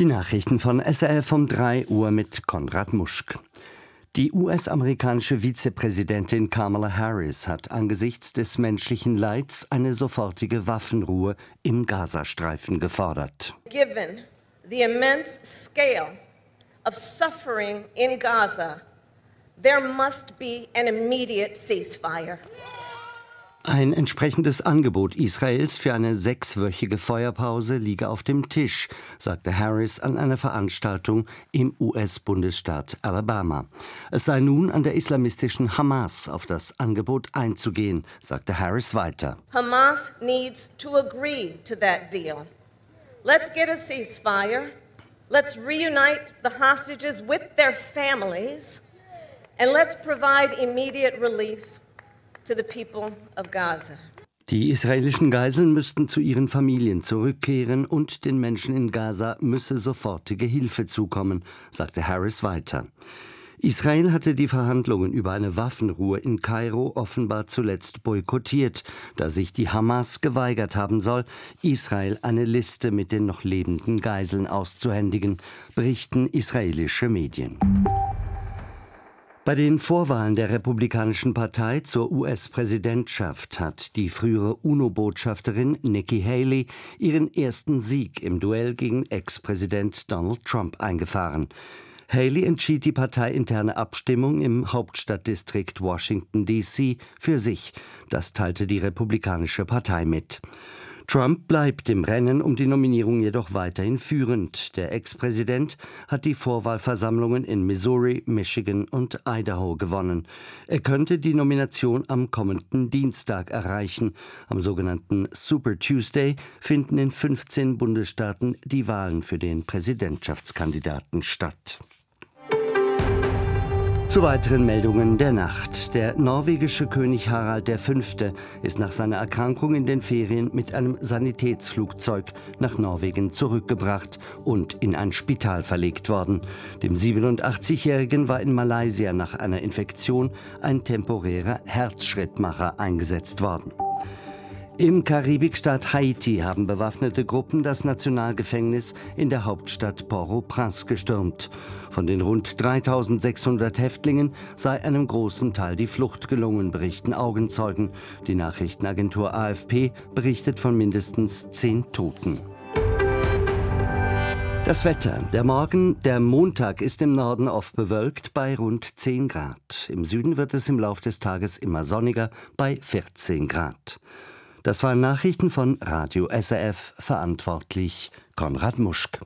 Die Nachrichten von SRF um 3 Uhr mit Konrad Muschk. Die US-amerikanische Vizepräsidentin Kamala Harris hat angesichts des menschlichen Leids eine sofortige Waffenruhe im Gazastreifen gefordert. Given the immense scale of suffering in Gaza, there must be an immediate ceasefire. Ein entsprechendes Angebot Israels für eine sechswöchige Feuerpause liege auf dem Tisch, sagte Harris an einer Veranstaltung im US-Bundesstaat Alabama. Es sei nun an der islamistischen Hamas auf das Angebot einzugehen, sagte Harris weiter. Hamas needs to agree to that deal. Let's get a ceasefire. Let's reunite the hostages with their families. And let's provide immediate relief Die israelischen Geiseln müssten zu ihren Familien zurückkehren und den Menschen in Gaza müsse sofortige Hilfe zukommen, sagte Harris weiter. Israel hatte die Verhandlungen über eine Waffenruhe in Kairo offenbar zuletzt boykottiert, da sich die Hamas geweigert haben soll, Israel eine Liste mit den noch lebenden Geiseln auszuhändigen, berichten israelische Medien. Bei den Vorwahlen der Republikanischen Partei zur US-Präsidentschaft hat die frühere UNO-Botschafterin Nikki Haley ihren ersten Sieg im Duell gegen Ex-Präsident Donald Trump eingefahren. Haley entschied die parteiinterne Abstimmung im Hauptstadtdistrikt Washington, D.C. für sich. Das teilte die Republikanische Partei mit. Trump bleibt im Rennen um die Nominierung jedoch weiterhin führend. Der Ex-Präsident hat die Vorwahlversammlungen in Missouri, Michigan und Idaho gewonnen. Er könnte die Nomination am kommenden Dienstag erreichen. Am sogenannten Super Tuesday finden in 15 Bundesstaaten die Wahlen für den Präsidentschaftskandidaten statt. Zu weiteren Meldungen der Nacht. Der norwegische König Harald V. ist nach seiner Erkrankung in den Ferien mit einem Sanitätsflugzeug nach Norwegen zurückgebracht und in ein Spital verlegt worden. Dem 87-Jährigen war in Malaysia nach einer Infektion ein temporärer Herzschrittmacher eingesetzt worden. Im Karibikstaat Haiti haben bewaffnete Gruppen das Nationalgefängnis in der Hauptstadt Port-au-Prince gestürmt. Von den rund 3600 Häftlingen sei einem großen Teil die Flucht gelungen, berichten Augenzeugen. Die Nachrichtenagentur AFP berichtet von mindestens zehn Toten. Das Wetter. Der Morgen, der Montag ist im Norden oft bewölkt bei rund 10 Grad. Im Süden wird es im Lauf des Tages immer sonniger bei 14 Grad. Das waren Nachrichten von Radio SRF, verantwortlich Konrad Muschk.